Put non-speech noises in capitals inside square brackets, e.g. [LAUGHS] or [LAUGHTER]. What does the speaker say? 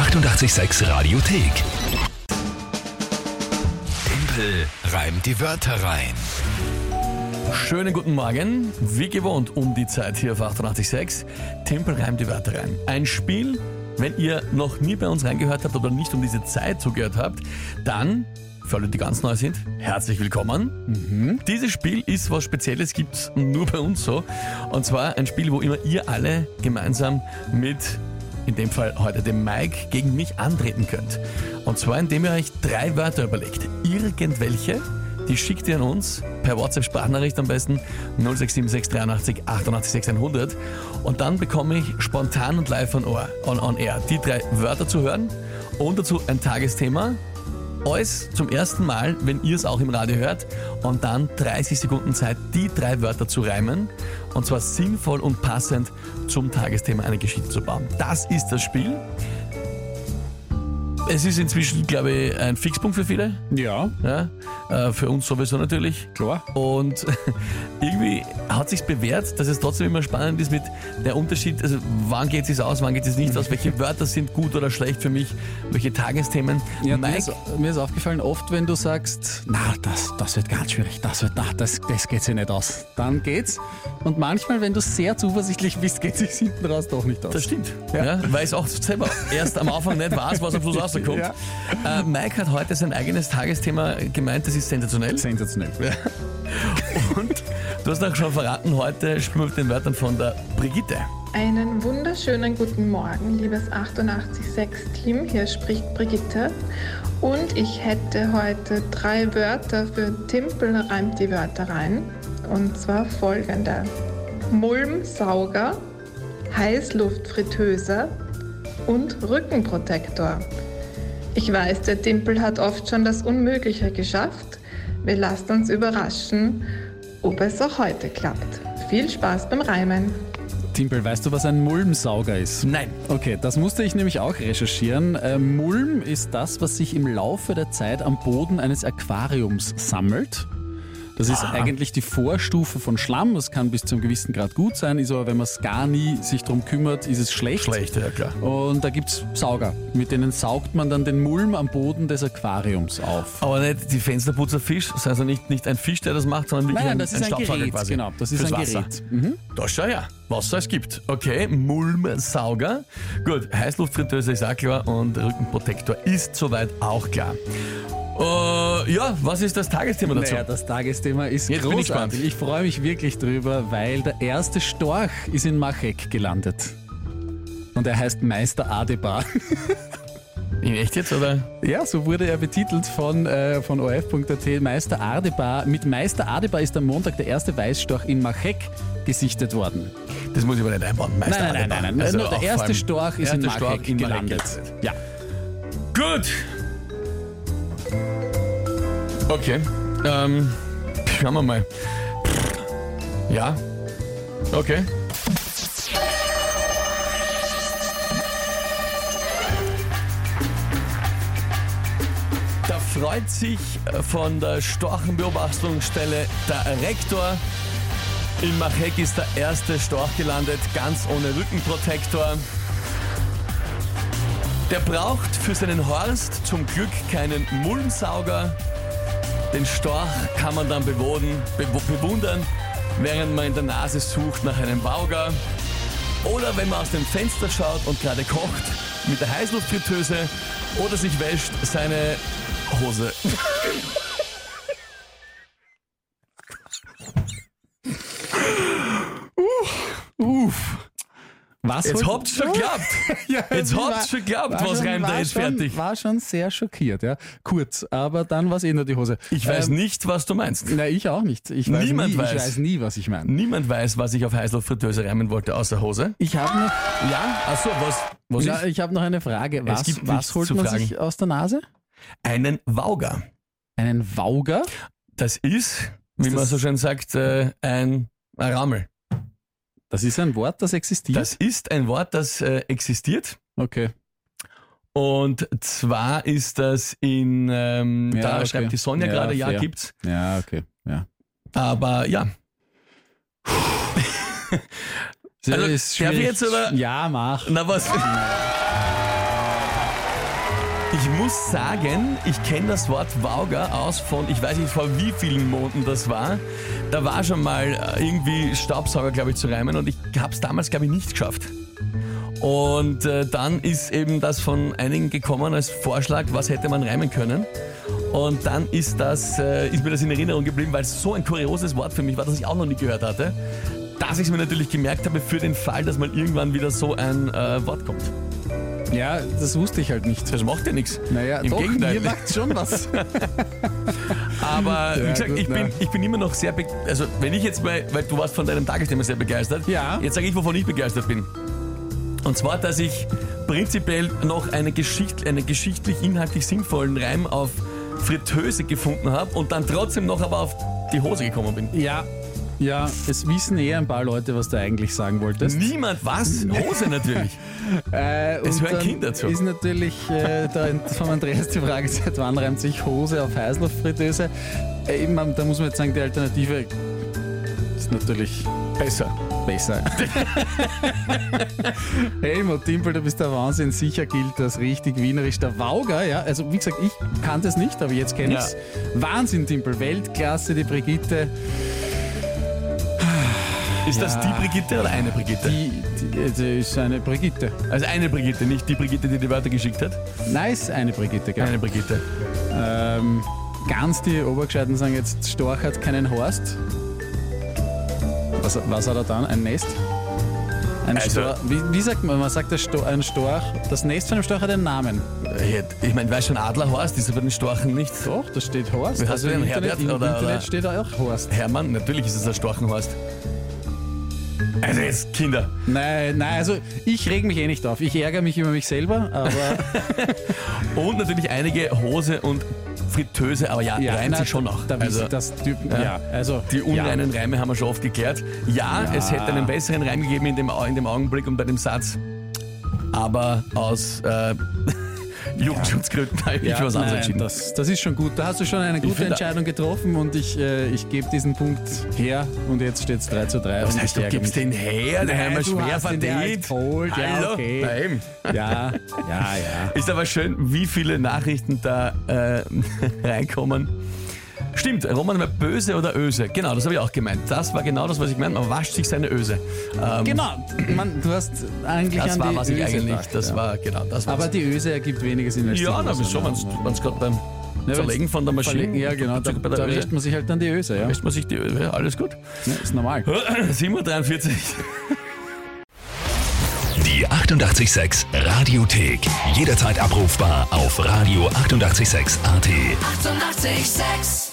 886 Radiothek. Tempel reimt die Wörter rein. Schönen guten Morgen. Wie gewohnt um die Zeit hier auf 886. Tempel reimt die Wörter rein. Ein Spiel, wenn ihr noch nie bei uns reingehört habt oder nicht um diese Zeit zugehört habt, dann, für alle, die ganz neu sind, herzlich willkommen. Dieses Spiel ist was Spezielles, gibt's nur bei uns so. Und zwar ein Spiel, wo immer ihr alle gemeinsam mit in dem Fall heute dem Mike, gegen mich antreten könnt. Und zwar indem ihr euch drei Wörter überlegt. Irgendwelche, die schickt ihr an uns per WhatsApp-Sprachnachricht am besten 0676 88 6100 und dann bekomme ich spontan und live on, on, on air die drei Wörter zu hören und dazu ein Tagesthema. Alles zum ersten Mal, wenn ihr es auch im Radio hört und dann 30 Sekunden Zeit, die drei Wörter zu reimen und zwar sinnvoll und passend zum Tagesthema eine Geschichte zu bauen. Das ist das Spiel. Es ist inzwischen, glaube ich, ein Fixpunkt für viele. Ja, Ja, äh, für uns sowieso natürlich. klar. Und [LAUGHS] irgendwie hat sich bewährt, dass es trotzdem immer spannend ist mit der Unterschied, also wann geht es aus, wann geht es nicht aus, welche Wörter sind gut oder schlecht für mich, welche Tagesthemen. Ja, mir, Mike, ist, mir ist aufgefallen, oft wenn du sagst, na, das, das wird ganz schwierig, das wird, na, das, das geht sich nicht aus, dann geht's. Und manchmal, wenn du sehr zuversichtlich bist, geht sich hinten raus doch nicht aus. das stimmt. Ja. weil ich auch selber erst am Anfang nicht weiß, was am Schluss [LAUGHS] rauskommt. Ja. Äh, Mike hat heute sein eigenes Tagesthema gemeint, das ist sensationell. Sensationell. Und du hast auch schon verraten, heute spielen wir mit den Wörtern von der Brigitte. Einen wunderschönen guten Morgen, liebes 886-Team. Hier spricht Brigitte. Und ich hätte heute drei Wörter für Timpel reimt die Wörter rein. Und zwar folgende: Mulmsauger, Heißluftfritteuse und Rückenprotektor. Ich weiß, der Timpel hat oft schon das Unmögliche geschafft. Wir lassen uns überraschen, ob es auch heute klappt. Viel Spaß beim Reimen. Timpel, weißt du, was ein Mulmsauger ist? Nein. Okay, das musste ich nämlich auch recherchieren. Äh, Mulm ist das, was sich im Laufe der Zeit am Boden eines Aquariums sammelt. Das ist Aha. eigentlich die Vorstufe von Schlamm. Das kann bis zu einem gewissen Grad gut sein, ist aber, wenn man es gar nie sich drum kümmert, ist es schlecht. Schlecht, ja klar. Und da gibt's Sauger. Mit denen saugt man dann den Mulm am Boden des Aquariums auf. Aber nicht die Fensterputzerfisch, das heißt also nicht, nicht ein Fisch, der das macht, sondern wirklich Nein, ein, das ist ein, Staubsauger Gerät. quasi. Genau, das ist ein Wasser. Gerät. Mhm. Da schau her, was es gibt. Okay, Mulmsauger. Gut, Heißluftfritteuse ist auch klar und Rückenprotektor ist soweit auch klar. Äh, ja, was ist das Tagesthema dazu? Naja, das Tagesthema ist Jetzt bin ich großartig. Ich freue mich wirklich drüber, weil der erste Storch ist in Machek gelandet. Und er heißt Meister Adebar. [LAUGHS] In echt jetzt, oder? Ja, so wurde er betitelt von, äh, von ORF.at. Meister Adebar. Mit Meister Adebar ist am Montag der erste Weißstorch in Machek gesichtet worden. Das muss ich aber nicht einbauen. Meister Nein, nein, nein, Adebar. nein. Also Nur der erste Storch ist in Storch Machek in Machek gelandet. jetzt. Ja. Gut. Okay. Ähm, schauen wir mal. Ja. Okay. Da freut sich äh, von der Storchenbeobachtungsstelle der Rektor. In Machek ist der erste Storch gelandet, ganz ohne Rückenprotektor. Der braucht für seinen Horst zum Glück keinen Mulmsauger. Den Storch kann man dann bewohnen, be bewundern, während man in der Nase sucht nach einem Bauger. Oder wenn man aus dem Fenster schaut und gerade kocht mit der Heißluftfritteuse oder sich wäscht seine Hose. [LAUGHS] Was Jetzt habt's schon geklappt. [LAUGHS] Ja, Jetzt habt's schon geklappt. Was schon- reimt er jetzt schon, fertig? War schon sehr schockiert, ja. Kurz, aber dann war es eh nur die Hose. Ich weiß Ähm, nicht, was du meinst. Na, ich auch nicht. Ich weiß Niemand nie, weiß. Ich weiß nie, was ich meine. Niemand weiß, was ich auf Heißluftfritteuse reimen wollte, außer Hose. Ich habe noch, Ja? Achso, was? Was ist? ich hab noch eine Frage. Was, was holt man sich aus der Nase? Einen Wauger. Einen Wauger? Das ist, wie Ist man so schön sagt, äh, ein Rammel. Das ist ein Wort, das existiert? Das ist ein Wort, das äh, existiert. okay. Und zwar ist das in, ähm, Ja, da okay. schreibt die Sonja Ja, gerade, ja, gibt's. Ja, okay. Ja. Aber ja. Also, ist darf ich jetzt, oder? Ja, mach. Na was? Ich muss sagen, ich kenne das Wort Wauger aus von, ich weiß nicht vor wie vielen Monaten das war. Da war schon mal äh, irgendwie Staubsauger, glaube ich, zu reimen und ich habe es damals, glaube ich, nicht geschafft. Und äh, dann ist eben das von einigen gekommen als Vorschlag, was hätte man reimen können. Und dann ist, das, äh, ist mir das in Erinnerung geblieben, weil es so ein kurioses Wort für mich war, das ich auch noch nie gehört hatte, dass ich es mir natürlich gemerkt habe für den Fall, dass mal irgendwann wieder so ein äh, Wort kommt. Ja, das wusste ich halt nicht. Das macht ja nichts. Naja, Im doch, Gegenteil. mir macht schon was. [LAUGHS] Aber wie Ja, gesagt, gut, ich, bin, ich bin immer noch sehr, be also wenn ich jetzt mal, weil du warst von deinem Tagesthema sehr begeistert, Ja. jetzt sage ich, wovon ich begeistert bin. Und zwar, dass ich prinzipiell noch eine Geschicht, einen geschichtlich inhaltlich sinnvollen Reim auf Fritteuse gefunden habe und dann trotzdem noch aber auf die Hose gekommen bin. ja, ja, es wissen eher ein paar Leute, was du eigentlich sagen wolltest. Niemand was? Hose natürlich. [LAUGHS] Äh, Es hören Kinder zu. Ist natürlich äh, da von Andreas die Frage, seit wann reimt sich Hose auf Heißluftfritteuse? Äh, eben, da muss man jetzt sagen, die Alternative ist natürlich Besser. besser. [LAUGHS] Helmut Timpel, du bist der Wahnsinn. Sicher gilt das richtig wienerisch. Der Wauger, ja, also wie gesagt, ich kannte es nicht, aber jetzt kenne ich es. Wahnsinn, Timpel, Weltklasse, die Brigitte. Ist das Ja. die Brigitte oder eine Brigitte? Die, die, die ist eine Brigitte. also eine Brigitte, nicht die Brigitte, die die Wörter geschickt hat. Nice, eine Brigitte, gell? Eine Brigitte. Ähm, ganz die Obergescheiten sagen jetzt, Storch hat keinen Horst. Was, was hat er dann? Ein Nest? Ein Also- Storch. Wie, wie sagt man? Man sagt, der Sto ein Storch, das Nest von einem Storch hat einen Namen. Ich meine, weiß schon, Adlerhorst ist aber den Storchen nicht. Doch, da steht Horst. Wie heißt Also im denn? Internet, Herbert im oder- Internet steht da auch Horst. Hermann, natürlich ist es ein Storchenhorst. Also jetzt, Kinder. Nein, nein, also ich reg mich eh nicht auf. Ich ärgere mich über mich selber, aber [LAUGHS] Und natürlich einige Hose und Fritteuse, aber ja, ja, reimt sich schon noch. Da, Also, das Typen, ja. ja. also die ja. unreinen Reime haben wir schon oft geklärt. Ja, Ja. es hätte einen besseren Reim gegeben in dem, in dem Augenblick und bei dem Satz. Aber aus äh, [LAUGHS] Jugendschutzgründen ich mich Ja, für was anderes nein, entschieden. das, das ist schon gut. Da hast du schon eine gute Entscheidung getroffen und ich, äh, ich gebe diesen Punkt her und jetzt steht es 3 zu 3. Was heißt, ich du gibst den her? Den Nein, haben wir schwer verdient. halt ja, Hallo? okay. Ja, ja, ja. Ist aber schön, wie viele Nachrichten da äh, [LAUGHS] reinkommen. Stimmt, Roman war böse oder öse. Genau, das habe ich auch gemeint. Das war genau das, was ich gemeint habe. Man wascht sich seine Öse. Ähm, Genau, man, du hast eigentlich Das an war, die was ich Öse eigentlich, gedacht, das ja. war, genau, das war's. Aber die Öse ergibt weniger Sinn als die ja, Hose, na, wieso, ne? wenn es gerade beim Ja, Zerlegen wenn's von der Maschine, verlegen- Ja, genau, da, bei der da Öse, wäscht man sich halt dann die Öse, ja. wäscht man sich die Öse, ja, alles gut. Ne, ist normal. [CLEARS THROAT] 7.43 Uhr. Die 886 Radiothek. Jederzeit abrufbar auf radio886.at. 886! 886